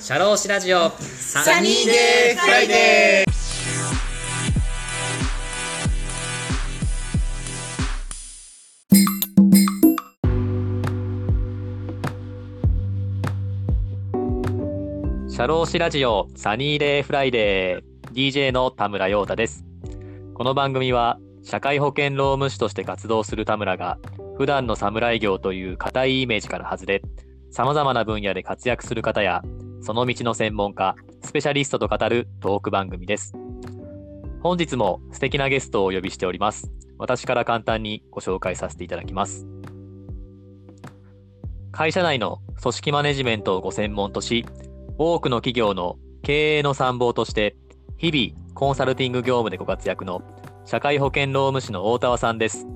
シャローシラジオ。サニーデーフライデー。シャローシラジオサニーデーフライデー。DJ の田村陽太です。この番組は社会保険労務士として活動する田村が普段の侍業という固いイメージから外れ様々な分野で活躍する方やその道の専門家、スペシャリストと語るトーク番組です。本日も素敵なゲストをお呼びしております。私から簡単にご紹介させていただきます。会社内の組織マネジメントをご専門とし、多くの企業の経営の参謀として、日々コンサルティング業務でご活躍の社会保険労務士の大田さんです。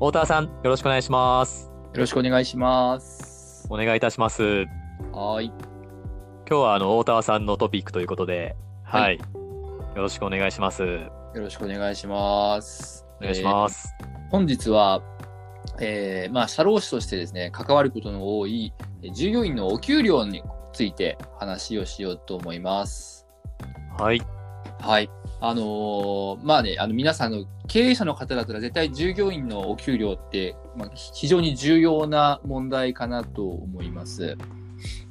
大田さん、よろしくお願いします。よろしくお願いします。お願いいたします。はい。今日はあの大田さんのトピックということで、はい、はいよろしくお願いします。よろしくお願いします。お願いします。えー本日は、えーまあ、社労士としてですね、関わることの多いえー従業員のお給料について話をしようと思います。はい、はい。あのーまあね、あの皆さんの経営者の方だったら絶対従業員のお給料って、まあ、非常に重要な問題かなと思います。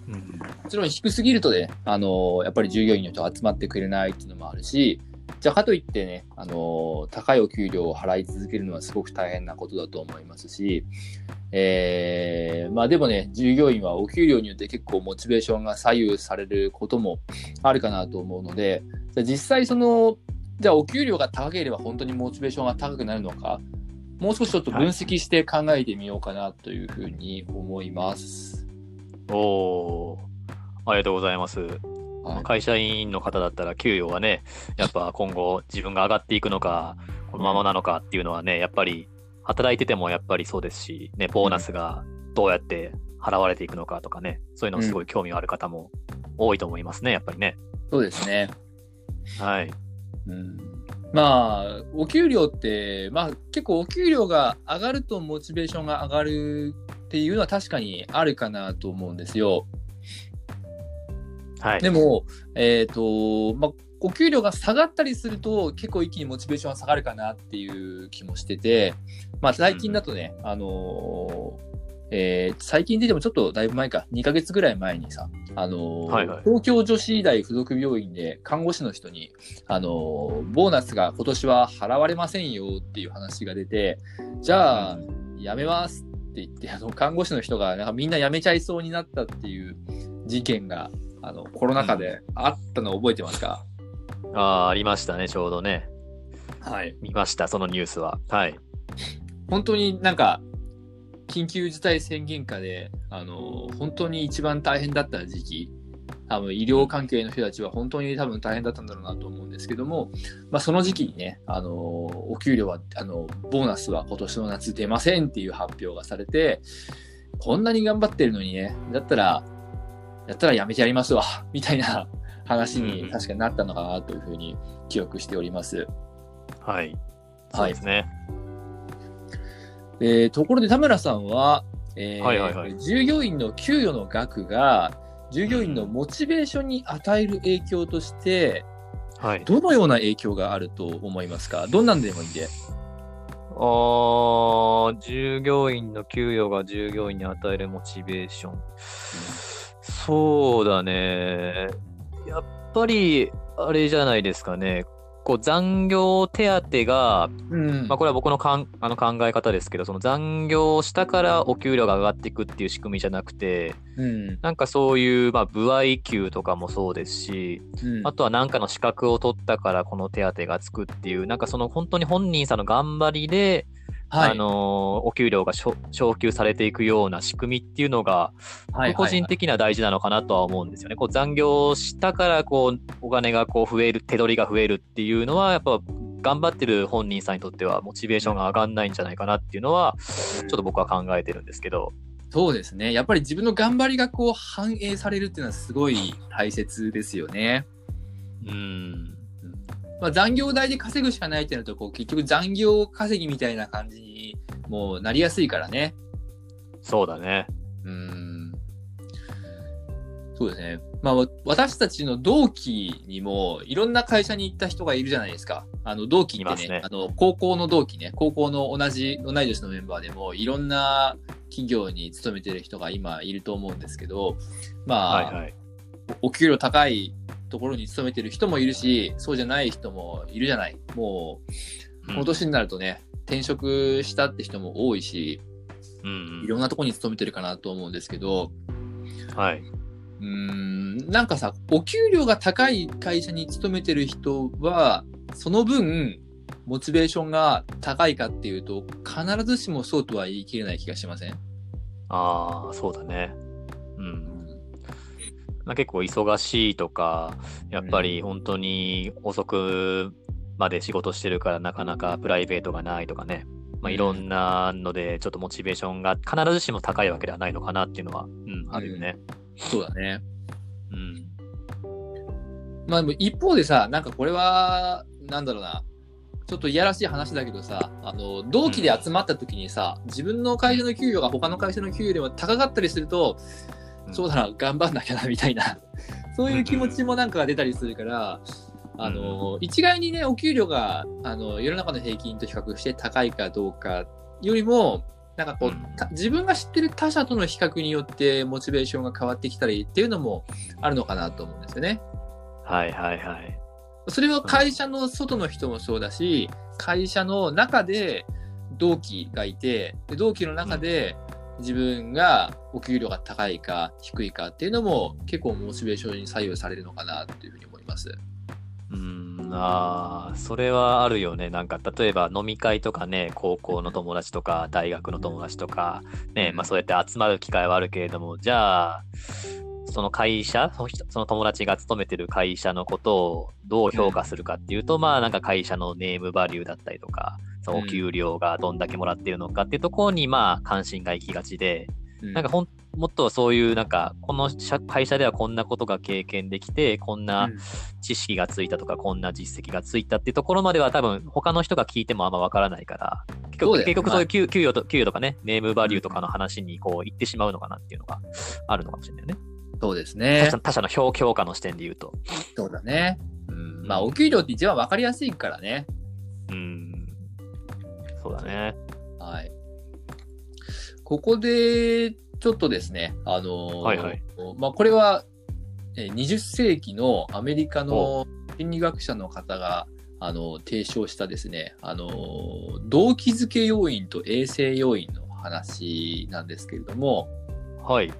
うんもちろん低すぎるとね、あのやっぱり従業員の人集まってくれないっていうのもあるし、じゃあかといってね、あの高いお給料を払い続けるのはすごく大変なことだと思いますし、えー、まあでもね、従業員はお給料によって結構モチベーションが左右されることもあるかなと思うので、じゃあ実際その、じゃあお給料が高ければ本当にモチベーションが高くなるのか、もう少しちょっと分析して考えてみようかなというふうに思います。おー、ありがとうございます。はい会社員の方だったら給与はね、やっぱ今後自分が上がっていくのか、このままなのかっていうのはね、やっぱり働いててもやっぱりそうですし、ね、ボーナスがどうやって払われていくのかとかね、そういうのすごい興味がある方も多いと思いますね、やっぱりね。そうですね。はい。うんまあ、お給料って、まあ結構お給料が上がるとモチベーションが上がるっていうのは確かにあるかなと思うんですよ。はい。でも、えっ、と、まあ、お給料が下がったりすると結構一気にモチベーションが下がるかなっていう気もしてて、まあ最近だとね、あのーえー最近ででもちょっとだいぶ前か、2ヶ月ぐらい前にさ、あのーはいはい東京女子医大附属病院で看護師の人に、あのーボーナスが今年は払われませんよっていう話が出て、じゃあ、辞めますって言って、あの、看護師の人がなんかみんな辞めちゃいそうになったっていう事件が、あの、コロナ禍であったのを覚えてますか、あーありましたね、ちょうどね。はい。見ました、そのニュースは。はい。本当になんか、緊急事態宣言下で、あの、本当に一番大変だった時期、多分医療関係の人たちは本当に多分大変だったんだろうなと思うんですけども、まあその時期にね、あの、お給料は、あの、ボーナスは今年の夏出ませんっていう発表がされて、こんなに頑張ってるのにね、だったら、やったらやめてやりますわ、みたいな話に確かになったのかなというふうに記憶しております。はい。そうですね。えーところで田村さんは、えーはいはいはい従業員の給与の額が従業員のモチベーションに与える影響としてはい。どのような影響があると思いますか？どんなんでもいいんで。あー従業員の給与が従業員に与えるモチベーション。そうだね。やっぱり、あれじゃないですかね。こう残業手当が、うん。まあ、これは僕のかんあの考え方ですけど、その残業をしたからお給料が上がっていくっていう仕組みじゃなくて、うん。なんかそういう、まあ、部合給とかもそうですし、うん。あとは何かの資格を取ったからこの手当がつくっていう、なんかその本当に本人さんの頑張りで、はいあのーお給料が昇昇給されていくような仕組みっていうのが、はい個人的には大事なのかなとは思うんですよね。こう残業したからこうお金がこう増える、手取りが増えるっていうのは、やっぱ頑張ってる本人さんにとってはモチベーションが上がんないんじゃないかなっていうのは、ちょっと僕は考えてるんですけど。そうですね。やっぱり自分の頑張りがこう反映されるっていうのはすごい大切ですよね。うん。まあ、残業代で稼ぐしかないってなるとこう結局残業稼ぎみたいな感じにもうなりやすいからね。そうだね。うんそうですね。まあ、わ私たちの同期にも、いろんな会社に行った人がいるじゃないですか。あの、同期ってね、ねあの、高校の同期ね、高校の同じ、同い年のメンバーでも、いろんな企業に勤めてる人が今いると思うんですけど、まあ、はいはい。お給料高いところに勤めてる人もいるし、そうじゃない人もいるじゃない。もう、この年になるとね、転職したって人も多いし、うんいろんなところに勤めてるかなと思うんですけど、うん。はい。うーん、なんかさ、お給料が高い会社に勤めてる人は、その分、モチベーションが高いかっていうと、必ずしもそうとは言い切れない気がしません？ああ、そうだね。うん。まあ、結構忙しいとか、やっぱり本当に遅くまで仕事してるからなかなかプライベートがないとかね。まあ、うんいろんなので、ちょっとモチベーションが必ずしも高いわけではないのかなっていうのは、うん、あるよね。そうだね。うん。まあでも一方でさ、なんかこれは、なんだろうな、ちょっといやらしい話だけどさ、あの、同期で集まった時にさ、自分の会社の給与が他の会社の給与よりも高かったりすると、うんそうだな、頑張んなきゃな、みたいな、そういう気持ちもなんか出たりするから、あの、一概にね、お給料が、あの、世の中の平均と比較して高いかどうかよりも、なんかこう、自分が知ってる他社との比較によってモチベーションが変わってきたりっていうのもあるのかなと思うんですよね。はいはいはい。それは会社の外の人もそうだし、会社の中で同期がいて、で同期の中で自分がお給料が高いか低いかっていうのも結構モチベーションに左右されるのかなっていうふうに思います。うん、ああ、それはあるよね。なんか、例えば飲み会とかね、高校の友達とか、大学の友達とか、ね、まあそうやって集まる機会はあるけれども、じゃあ、その会社、その人その友達が勤めてる会社のことをどう評価するかっていうと、まあなんか会社のネームバリューだったりとか、そのお給料がどんだけもらってるのかっていうところに、まあ関心が行きがちで、うんなんかほんもっとそういう、なんか、この社会社ではこんなことが経験できて、こんなうん知識がついたとか、こんな実績がついたっていうところまでは多分他の人が聞いてもあんまわからないから、結局結局そういう給給与と給与とかね、ネームバリューとかの話にこう言ってしまうのかなっていうのがあるのかもしれないよね。そうです他ね社。他社の評評価の視点で言うと。そうだね。うん、まあ、お給料って一番わかりやすいからね。うん。そうだね。はい。ここで、ちょっとですね、あのーはいはいまあ、これは、えー20世紀のアメリカの心理学者の方が、あの提唱したですね、あのー動機づけ要因と衛生要因の話なんですけれども、はい。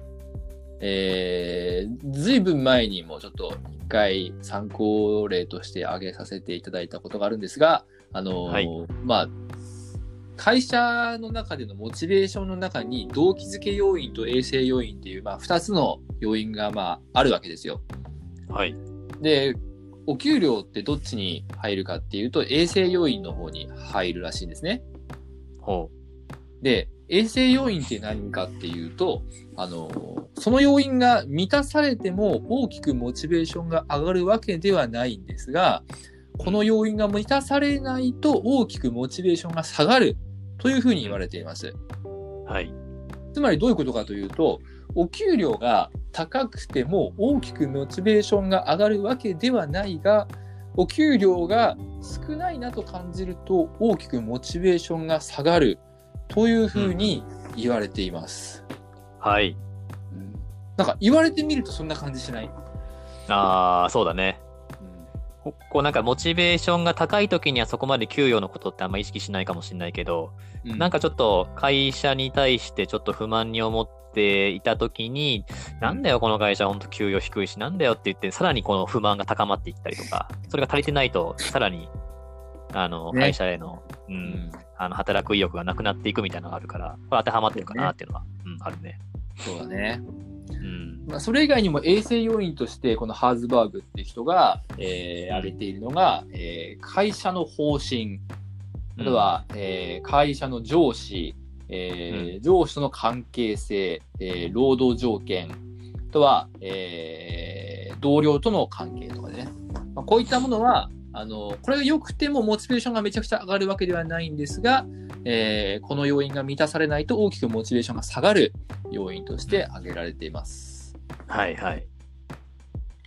えー、ずいぶん前にもちょっと一回参考例として挙げさせていただいたことがあるんですが、あのーはいまあ、会社の中でのモチベーションの中に動機づけ要因と衛生要因っていう、まあ、2つの要因が、まあ、あるわけですよ。はい。で、お給料ってどっちに入るかっていうと、衛生要因の方に入るらしいんですね。ほで、衛生要因って何かっていうと、あの、その要因が満たされても大きくモチベーションが上がるわけではないんですが、この要因が満たされないと大きくモチベーションが下がるというふうに言われています。う。はい。つまりどういうことかというと、お給料が高くても大きくモチベーションが上がるわけではないが、お給料が少ないなと感じると大きくモチベーションが下がるというふうに言われています。はい。なんか言われてみるとそんな感じしない、ああ、そうだね。ここうなんかモチベーションが高い時にはそこまで給与のことってあんま意識しないかもしれないけど、うなんかちょっと会社に対してちょっと不満に思っていたときに、なんだよこの会社ほんと給与低いし、なんだよって言って、さらにこの不満が高まっていったりとか、それが足りてないと、さらに、あの、ね会社への、う、うんん、あの、働く意欲がなくなっていくみたいなのがあるから、これ当てはまってるかなっていうのは、うん、あるね。そうだね。うん。まあ、それ以外にも衛生要因として、このハーズバーグっていう人が、えー挙げているのが、えー会社の方針、あとは、えー会社の上司、えー上司との関係性、えー労働条件、あとは、えー同僚との関係とかね。まあ、こういったものは、あの、これが良くてもモチベーションがめちゃくちゃ上がるわけではないんですが、えーこの要因が満たされないと大きくモチベーションが下がる要因として挙げられています。はいはい。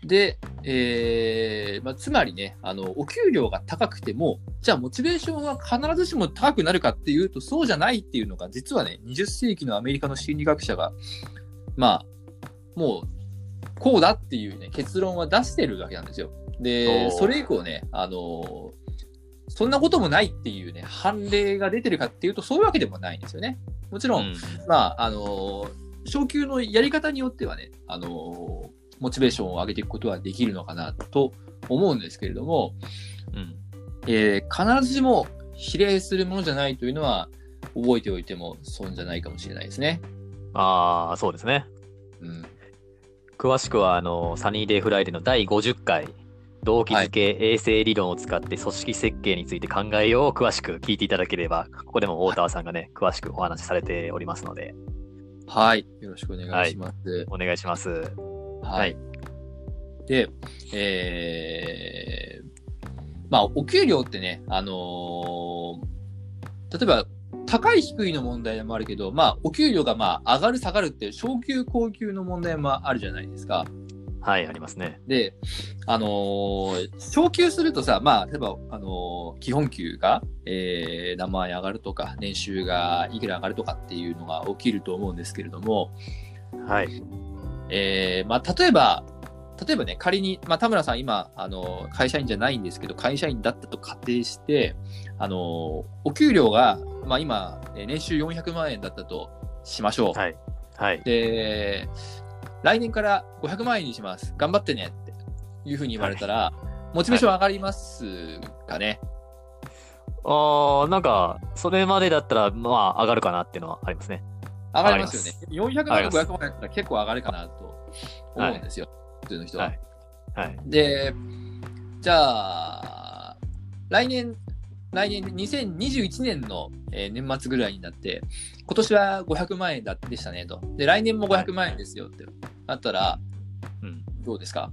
で、えーまあ、つまりねあの、お給料が高くても、じゃあモチベーションは必ずしも高くなるかっていうと、そうじゃないっていうのが、実はね、20世紀のアメリカの心理学者が、まあ、もう、こうだっていうね、結論は出してるわけなんですよ。で、それ以降ね、あのそんなこともないっていうね、判例が出てるかっていうと、そういうわけでもないんですよね。もちろん、うんまあ、あの昇給のやり方によってはね、あのモチベーションを上げていくことはできるのかなと思うんですけれども、うん。えー必ずしも比例するものじゃないというのは、覚えておいても損じゃないかもしれないですね。ああ、そうですね。うん。詳しくは、あの、サニーデイフライデーの第50回、動機づけ衛生理論を使って組織設計について考えようを詳しく聞いていただければ、ここでも大田さんがね、詳しくお話しされておりますので、はい。よろしくお願いします。お願いします。はい。で、えー、まあ、お給料ってね、あのー例えば、高い低いの問題もあるけど、まあ、お給料がまあ、上がる下がるって、昇給高給の問題もあるじゃないですか。はい、ありますね。で、あのー昇給するとさ、まあ、例えば、あのー基本給が、えー、何万円上がるとか、年収がいくら上がるとかっていうのが起きると思うんですけれども、はい。えーまあ、例えば、例えばね、仮に、まあ、田村さん今、あの、会社員じゃないんですけど、会社員だったと仮定して、あの、お給料が、まあ、今、えー年収400万円だったとしましょう。はい。はい。で、来年から500万円にします。頑張ってねっていうふうに言われたら、モチベーション上がりますかね。ああ、なんか、それまでだったら、まあ、上がるかなっていうのはありますね。上がりますよね。400万か上がります500万円だったら結構上がるかなと思うんですよ。普通の人は。はい。はい。で、じゃあ、来年、来年2021年の、えー年末ぐらいになって、今年は500万円だでしたねと。で、来年も500万円ですよってなったら、うん。どうですか？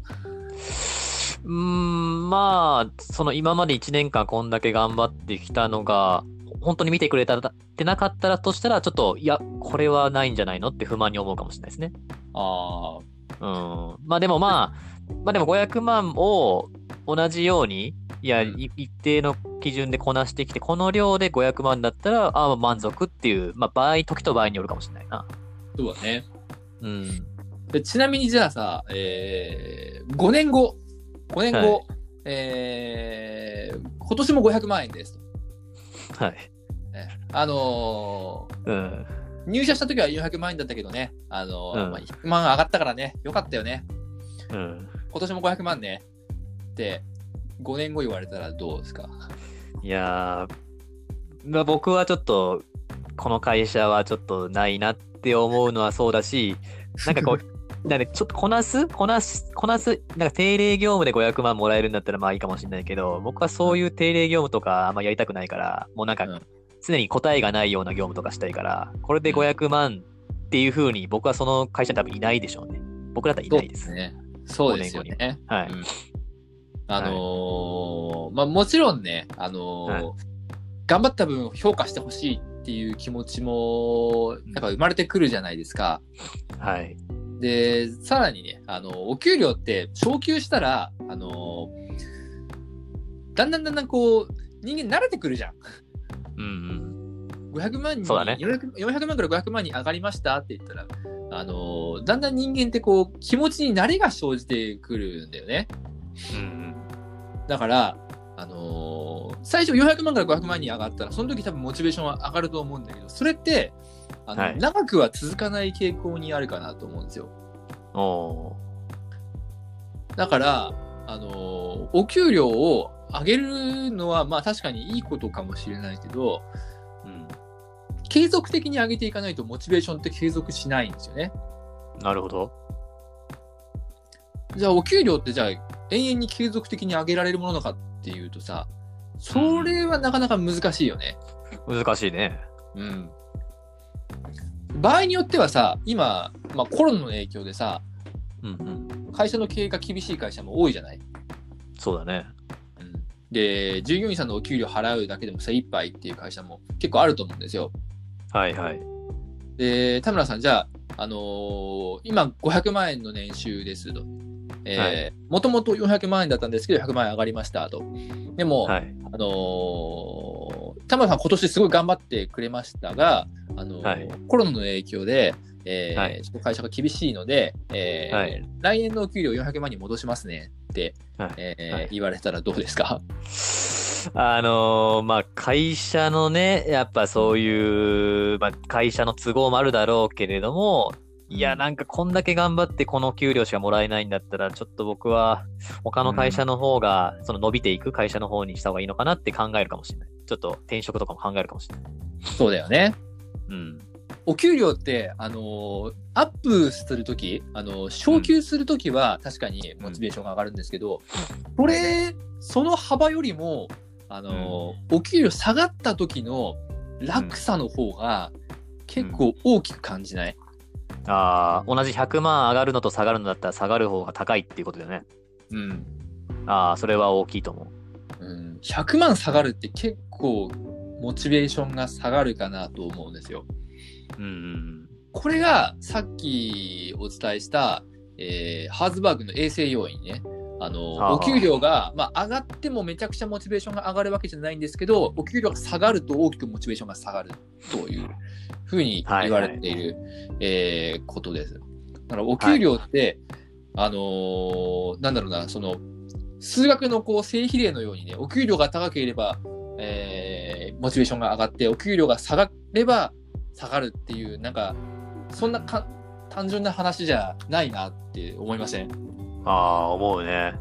うーん、まあ、その今まで1年間こんだけ頑張ってきたのが、本当に見てくれたってなかったらとしたら、ちょっと、いや、これはないんじゃないの？って不満に思うかもしれないですね。あうん。まあでもまあ、まあでも500万を同じように、いや、うんい一定の基準でこなしてきて、この量で500万だったら、ああ、満足っていう、まあ場合、時と場合によるかもしれないな。あ、そうだね。うん。でちなみにじゃあさ、えー、5年後、5年後、はいえー、今年も500万円ですと。はい。ねあのーうん。入社した時は400万円だったけどね、あのーうんまあ、100万上がったからね、よかったよね。うん。今年も500万ねって5年後言われたらどうですか？いやー、まあ、僕はちょっと、この会社はちょっとないなって思うのはそうだし、なんかこう、なんかちょっとこなす？こなすこなすなんか定例業務で500万もらえるんだったらまあいいかもしれないけど、僕はそういう定例業務とかあんまやりたくないから、もうなんかうん常に答えがないような業務とかしたいから、これで500万っていうふうに僕はその会社に多分いないでしょうね。僕だったらいないです。ね。そうですよ5ね。はい。うんあのーまあもちろんね、あのーはい頑張った分評価してほしいっていう気持ちもやっぱ生まれてくるじゃないですか。はい。で、さらにね、あの、お給料って昇給したら、あのだんだんだんだんこう、人間慣れてくるじゃん。うんうん。500万に、そうだね 400, 400万から500万に上がりましたって言ったら、あのだんだん人間ってこう、気持ちに慣れが生じてくるんだよね。うんうん。だから、あの最初400万から500万に上がったら、その時多分モチベーションは上がると思うんだけど、それって、あのはい長くは続かない傾向にあるかなと思うんですよ。だから、あのお給料を上げるのは、まあ確かにいいことかもしれないけど、うん。継続的に上げていかないとモチベーションって継続しないんですよね。なるほど。じゃあお給料ってじゃあ永遠に継続的に上げられるものなのかっていうとさ、それはなかなか難しいよね。難しいね。うん。場合によってはさ、今、まあ、コロナの影響でさ、うんうん。会社の経営が厳しい会社も多いじゃない？そうだね。うん、で、従業員さんのお給料払うだけでも精一杯っていう会社も結構あると思うんですよ。はいはい。で、田村さん、じゃあ、あのー今500万円の年収ですと。えーもともと400万円だったんですけど、100万円上がりましたと。でも、はい。あのー田村さん、今年すごい頑張ってくれましたが、あのーはい。コロナの影響で、えーはい。会社が厳しいので、えーはい。来年のお給料400万に戻しますねって、はい。えーはい。言われたらどうですか？あのーまあ、会社のね、やっぱそういう、まあ、会社の都合もあるだろうけれども、いや、なんかこんだけ頑張ってこの給料しかもらえないんだったら、ちょっと僕は他の会社の方が、その伸びていく会社の方にした方がいいのかなって考えるかもしれない。ちょっと転職とかも考えるかもしれない。そうだよね。うん。お給料って、あのーアップするとき、あのー昇給するときは確かにモチベーションが上がるんですけど、これ、その幅よりも、あのーお給料下がった時の落差の方が結構大きく感じない、ああ、同じ100万上がるのと下がるのだったら下がる方が高いっていうことだよね。うんああ、それは大きいと思う。うん、100万下がるって結構モチベーションが下がるかなと思うんですよ。うんうんこれがさっきお伝えした、えーハーズバーグの衛生要因ね。あのはあお給料が、まあ、上がってもめちゃくちゃモチベーションが上がるわけじゃないんですけど、お給料が下がると大きくモチベーションが下がるというふうに言われている、えーことです。だからお給料って、あのーなんだろうな、その数学のこう正比例のようにね、お給料が高ければ、えーモチベーションが上がって、お給料が下がれば下がるっていう、なんか、そんなか単純な話じゃないなって思いません？ああ、思うね。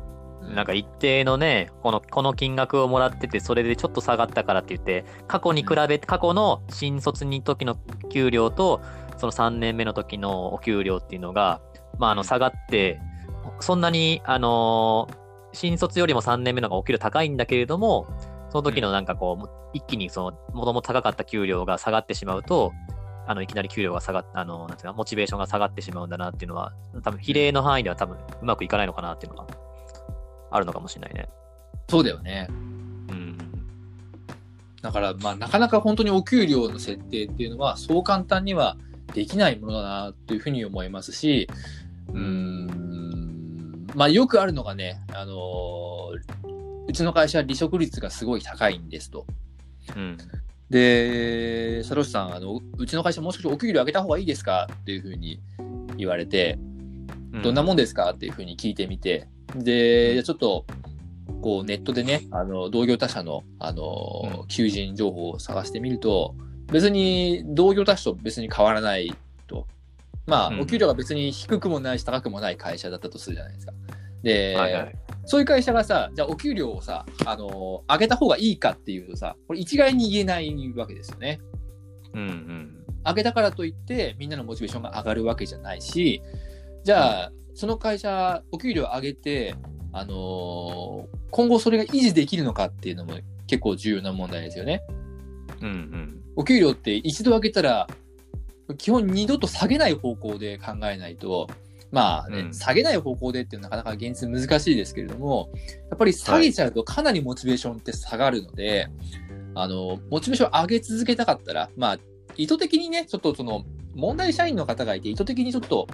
なんか一定のね、この、この金額をもらってて、それでちょっと下がったからって言って、過去に比べて、過去の新卒に時の給料と、その3年目の時のお給料っていうのが、まあ、あの、下がって、そんなに、あのー新卒よりも3年目の方がお給料高いんだけれども、その時のなんかこう、も一気にその、もともと高かった給料が下がってしまうと、あの、いきなり給料が下がっあの、なんていうか、モチベーションが下がってしまうんだなっていうのは、多分比例の範囲では多分うまくいかないのかなっていうのがあるのかもしれないね。そうだよね。うん。だから、まあ、なかなか本当にお給料の設定っていうのは、そう簡単にはできないものだなというふうに思いますし、うーん、まあ、よくあるのがね、あのーうちの会社は離職率がすごい高いんですと。うん。で、サロシさん、あの、うちの会社もう少しお給料上げた方がいいですかっていうふうに言われて、どんなもんですかっていうふうに聞いてみて、で、じゃあちょっと、こうネットでね、あの同業他社のあの、うん求人情報を探してみると、別に同業他社と別に変わらないと。まあ、うんお給料が別に低くもないし高くもない会社だったとするじゃないですか。で、はいはい。そういう会社がさ、じゃあお給料をさ、あの上げた方がいいかっていうとさ、これ一概に言えないわけですよね。うんうん。上げたからといってみんなのモチベーションが上がるわけじゃないしじゃあその会社お給料上げて、あのー今後それが維持できるのかっていうのも結構重要な問題ですよね。うんうん。お給料って一度上げたら基本二度と下げない方向で考えないとまあね、うん下げない方向でっていうのはなかなか現実難しいですけれどもやっぱり下げちゃうとかなりモチベーションって下がるので、あのモチベーション上げ続けたかったらまあ意図的にねちょっとその問題社員の方がいて意図的にちょっと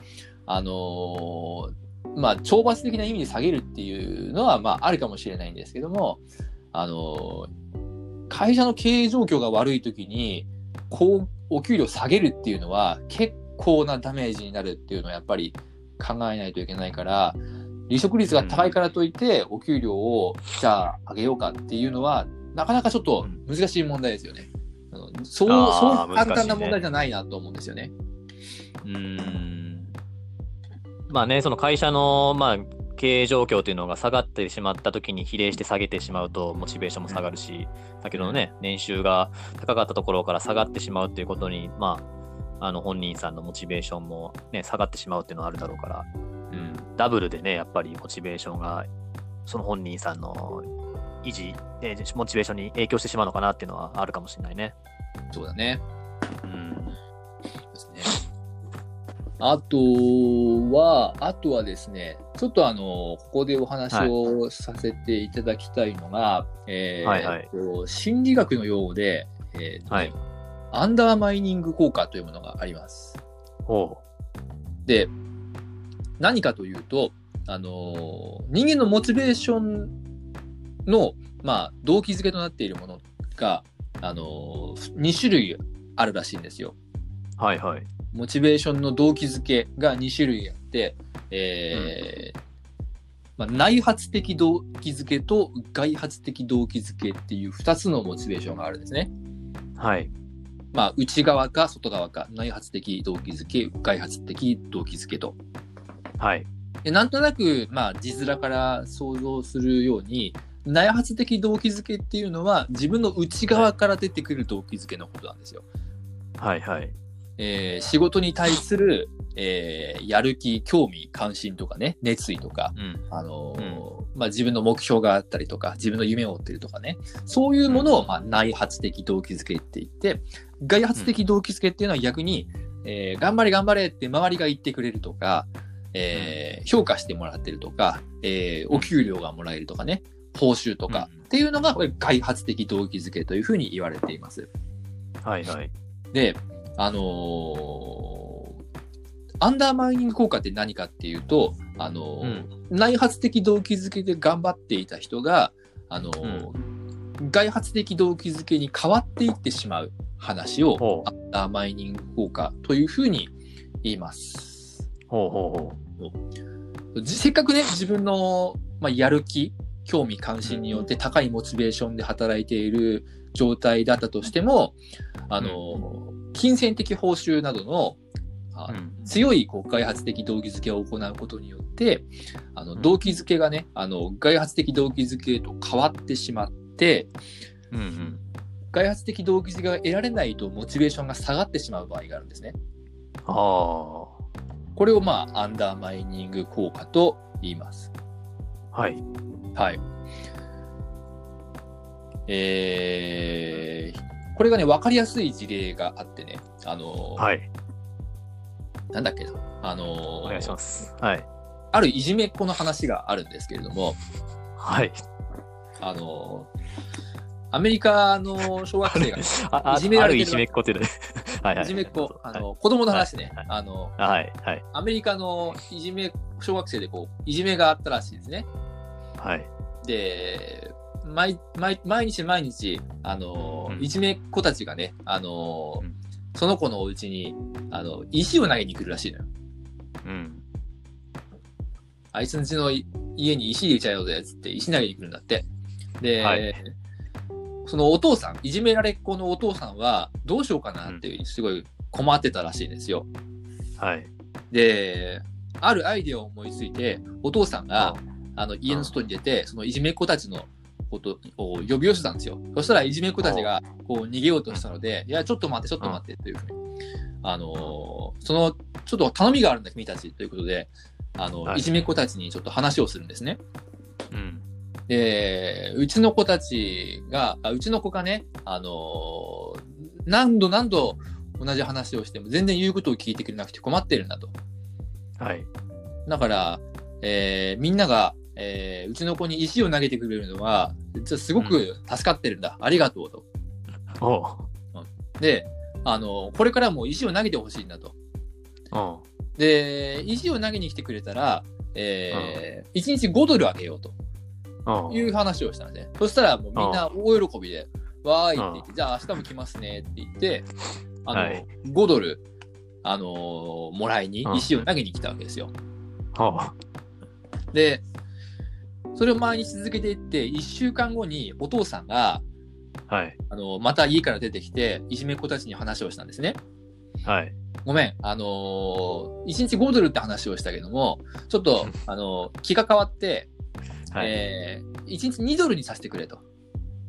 あのーまあ懲罰的な意味で下げるっていうのはまああるかもしれないんですけどもあのー会社の経営状況が悪い時にこうお給料下げるっていうのは結構なダメージになるっていうのはやっぱり考えないといけないから離職率が高いからといってお給料をじゃあ上げようかっていうのはなかなかちょっと難しい問題ですよね。あのそうそう簡単な問題じゃないなと思うんですよね。うーん。まあね、その会社の、まあ、経営状況というのが下がってしまったときに比例して下げてしまうと、モチベーションも下がるし、先ほどのね、年収が高かったところから下がってしまうということに、まあ、あの本人さんのモチベーションも、ね、下がってしまうっていうのはあるだろうから、うん、ダブルでね、やっぱりモチベーションが、その本人さんの維持、えーモチベーションに影響してしまうのかなっていうのはあるかもしれないね。そうだね。うん。ですね。あとは、あとはですね、ちょっとあの、ここでお話をさせていただきたいのが、えーはいはいと心理学の用語で、えーとねはいアンダーマイニング効果というものがあります。ほで、何かというと、あのー人間のモチベーションの、まあ、動機づけとなっているものが、あのー、2種類あるらしいんですよ。はいはい。モチベーションの動機づけが2種類あって、えーまあ、内発的動機づけと外発的動機づけっていう2つのモチベーションがあるんですね。はい。まあ、内側か外側か、内発的動機づけ、外発的動機づけと。はい。でなんとなく、まあ、字面から想像するように、内発的動機づけっていうのは、自分の内側から出てくる動機づけのことなんですよ。はいはい。えー仕事に対する、えーやる気、興味、関心とかね、熱意とか、うん。あのーまあ、自分の目標があったりとか、自分の夢を追ってるとかね、そういうものを、まあ、内発的動機づけって言って、外発的動機づけっていうのは逆に、えー頑張れ頑張れって周りが言ってくれるとか、えー評価してもらってるとか、えーお給料がもらえるとかね、報酬とかうんっていうのが、これ外発的動機づけというふうに言われています。はいはい。で、あのーアンダーマイニング効果って何かっていうと、あのー内発的動機づけで頑張っていた人が、あのー外発的動機づけに変わっていってしまう話をアンダーマイニング効果というふうに言います。ほうほうほじせっかくね、自分の、まあ、やる気、興味関心によって高いモチベーションで働いている状態だったとしても、あの、金銭的報酬などの、あ。強いこう外発的動機づけを行うことによって、あのうん動機づけがね、あの外発的動機づけと変わってしまって、うんうん。外発的動機づけが得られないとモチベーションが下がってしまう場合があるんですね。ああ。これをまあアンダーマイニング効果と言います。はい。はい。えー、これがね、わかりやすい事例があってね、あの、はい。なんだっけな、あの、お願いします。はい。あるいじめっ子の話があるんですけれども、はい。あの、アメリカの小学生が、いじめられてるあるいじめっ子っていうのね。はいはい。いじめっ子、あの、子供の話ねはい、あの、あはいはいアメリカのいじめ、小学生でこう、いじめがあったらしいですね。はい。で、毎毎毎日毎日、あの、うんいじめっ子たちがね、あの、うんその子のお家に、あの、石を投げに来るらしいのよ。うん。あいつん家のい家に石入れちゃうよぜ、つって石投げに来るんだって。で、はいそのお父さん、いじめられっ子のお父さんは、どうしようかなっていう、すごい困ってたらしいんですよ。はい。で、あるアイデアを思いついて、お父さんが、あの、家の外に出て、そのいじめっ子たちのことを呼び寄せたんですよ。そしたらいじめっ子たちが、こう、逃げようとしたので、いや、ちょっと待って、ちょっと待って、というふうに。あのーその、ちょっと頼みがあるんだ、君たち、ということで、あの、はいいじめっ子たちにちょっと話をするんですね。うん。で、うちの子たちが、あうちの子がね、あのー何度何度同じ話をしても全然言うことを聞いてくれなくて困ってるんだと。はい。だから、えーみんなが、えーうちの子に石を投げてくれるのは、すごく助かってるんだ。ありがとうと。おう。で、あのこれからも石を投げてほしいんだと。で、石を投げに来てくれたら、えー、1日5ドルあげようと。いう話をしたんですね。そしたらもうみんな大喜びで、わーいって言って、じゃあ明日も来ますねって言って、あの、はい5ドル、あのーもらいに石を投げに来たわけですよ。で、それを毎日続けていって、1週間後にお父さんが、はい。あの、また家から出てきて、いじめっ子たちに話をしたんですね。はい。ごめん、あのー、1日5ドルって話をしたけども、ちょっと、あのー気が変わって、はい。えー、1日2ドルにさせてくれと。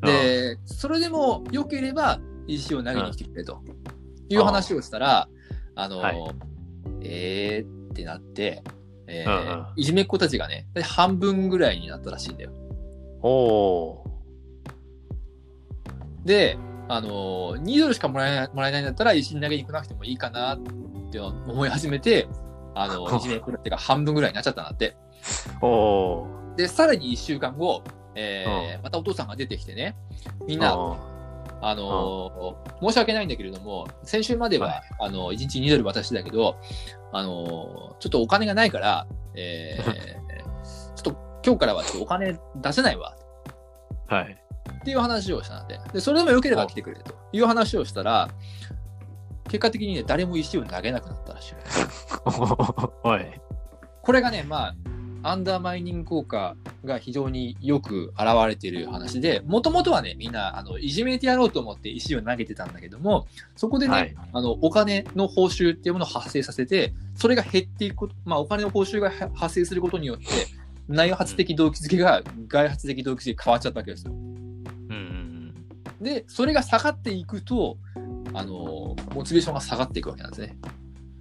で、それでも良ければ、石を投げに来てくれと。いう話をしたら、あのーはいえーってなって、えーうんうんいじめっ子たちがね、半分ぐらいになったらしいんだよ。おう。で、あのー、2ドルしかもらえないもらえないんだったら、石に投げに来なくてもいいかなって思い始めて、あのー、いじめっ子たちが半分ぐらいになっちゃったんだって。おう。で、さらに1週間後、えーまたお父さんが出てきてね、みんな、あのー申し訳ないんだけれども、先週までは、はいあの1日2ドル渡してたけど、あのーちょっとお金がないから、えー、ちょっと今日からはちょっとお金出せないわはい。っていう話をしたので、でそれでもよければ来てくれという話をしたら、結果的にね、誰も石を投げなくなったらしい。はい。これがね、まあ、アンダーマイニング効果が非常によく現れている話で、もともとはね、みんなあのいじめてやろうと思って石を投げてたんだけども、そこでね、はいあのお金の報酬っていうものを発生させて、それが減っていくこと、まあ、お金の報酬がは発生することによって、内発的動機づけが外発的動機づけに変わっちゃったわけですよ。うんうんで、それが下がっていくと、あの、モチベーションが下がっていくわけなんですね。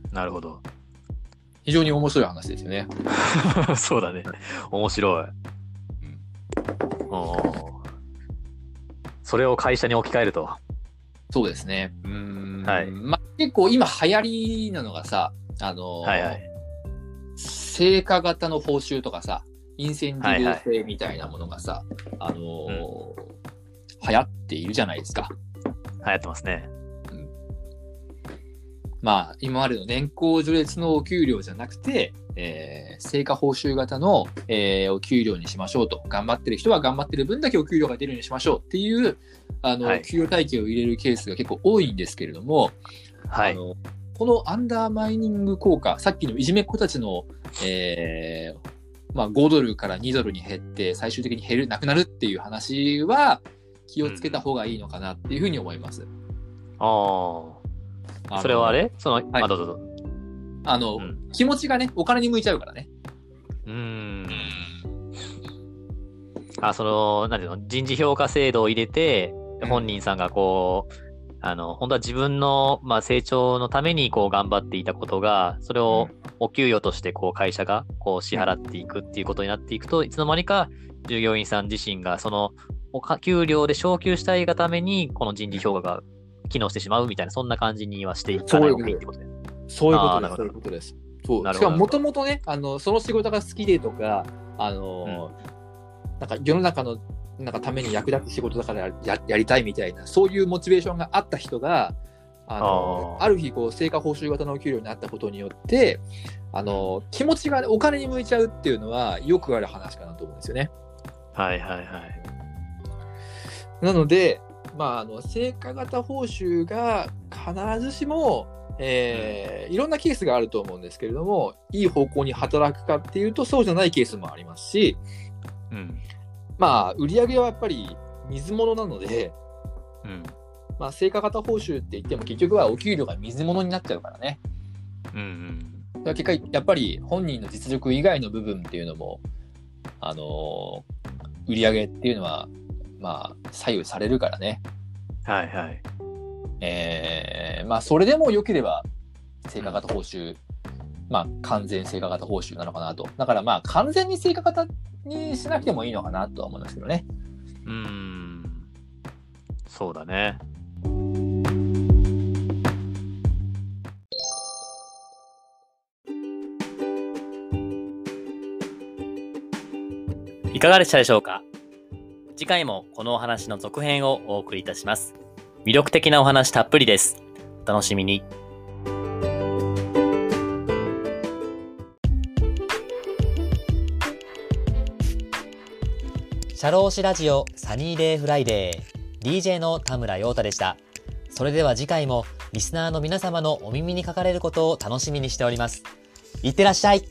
うん。なるほど。非常に面白い話ですよね。そうだね。面白い。おーそれを会社に置き換えると。そうですね。うーん。はいまあ、結構今流行りなのがさ、あの、はいはい。成果型の報酬とかさ、インセンティブ制みたいなものがさ、あのー流行っているじゃないですか。流行ってますね。まあ、今までの年功序列のお給料じゃなくて、えー成果報酬型の、えーお給料にしましょうと。頑張ってる人は頑張ってる分だけお給料が出るようにしましょうっていう、あの、はい給与体系を入れるケースが結構多いんですけれども、はい。あのこのアンダーマイニング効果、さっきのいじめっ子たちの、えーまあ、5ドルから2ドルに減って、最終的に減る、なくなるっていう話は、気をつけた方がいいのかなっていうふうに思います。ああ。あのそれはあれ？その、はい。あ、どうぞどうぞ。あの、うん。気持ちがね、お金に向いちゃうからね。うーん。あ、その、なんていうの、人事評価制度を入れて、うん。本人さんがこう、あの、本当は自分の、まあ、成長のためにこう頑張っていたことが、それをお給与としてこう会社がこう支払っていくっていうことになっていくと、いつの間にか従業員さん自身がそのおか給料で昇給したいがために、この人事評価が機能してしまうみたいな、そんな感じにはしていかない方がいいってことで。そういうことです。そういうことです。そう。しかも、もともとね、あの、その仕事が好きでとか、あの、なんか世の中の、なんかために役立つ仕事だからややりたいみたいな、そういうモチベーションがあった人が、あのある日、こう、成果報酬型のお給料になったことによって、あの、気持ちがお金に向いちゃうっていうのは、よくある話かなと思うんですよね。はいはいはい。なので、まあ、あの成果型報酬が必ずしも、えーいろんなケースがあると思うんですけれども、いい方向に働くかっていうと、そうじゃないケースもありますし、うん。まあ、売り上げはやっぱり水物なので、うん。まあ、成果型報酬って言っても、結局はお給料が水物になっちゃうからね。うんうん。だから結果、やっぱり本人の実力以外の部分っていうのも、あのー売り上げっていうのは、まあ、左右されるからね。はいはい。えーまあ、それでも良ければ、成果型報酬、まあ、完全成果型報酬なのかなと。だからまあ、完全に成果型にしなくてもいいのかなとは思いますけどね。うーん。そうだね。いかがでしたでしょうか？次回もこのお話の続編をお送りいたします。魅力的なお話たっぷりです。お楽しみに。シャローシラジオサニーデイフライデー DJ の田村陽太でした。それでは次回もリスナーの皆様のお耳にかかれることを楽しみにしております。いってらっしゃい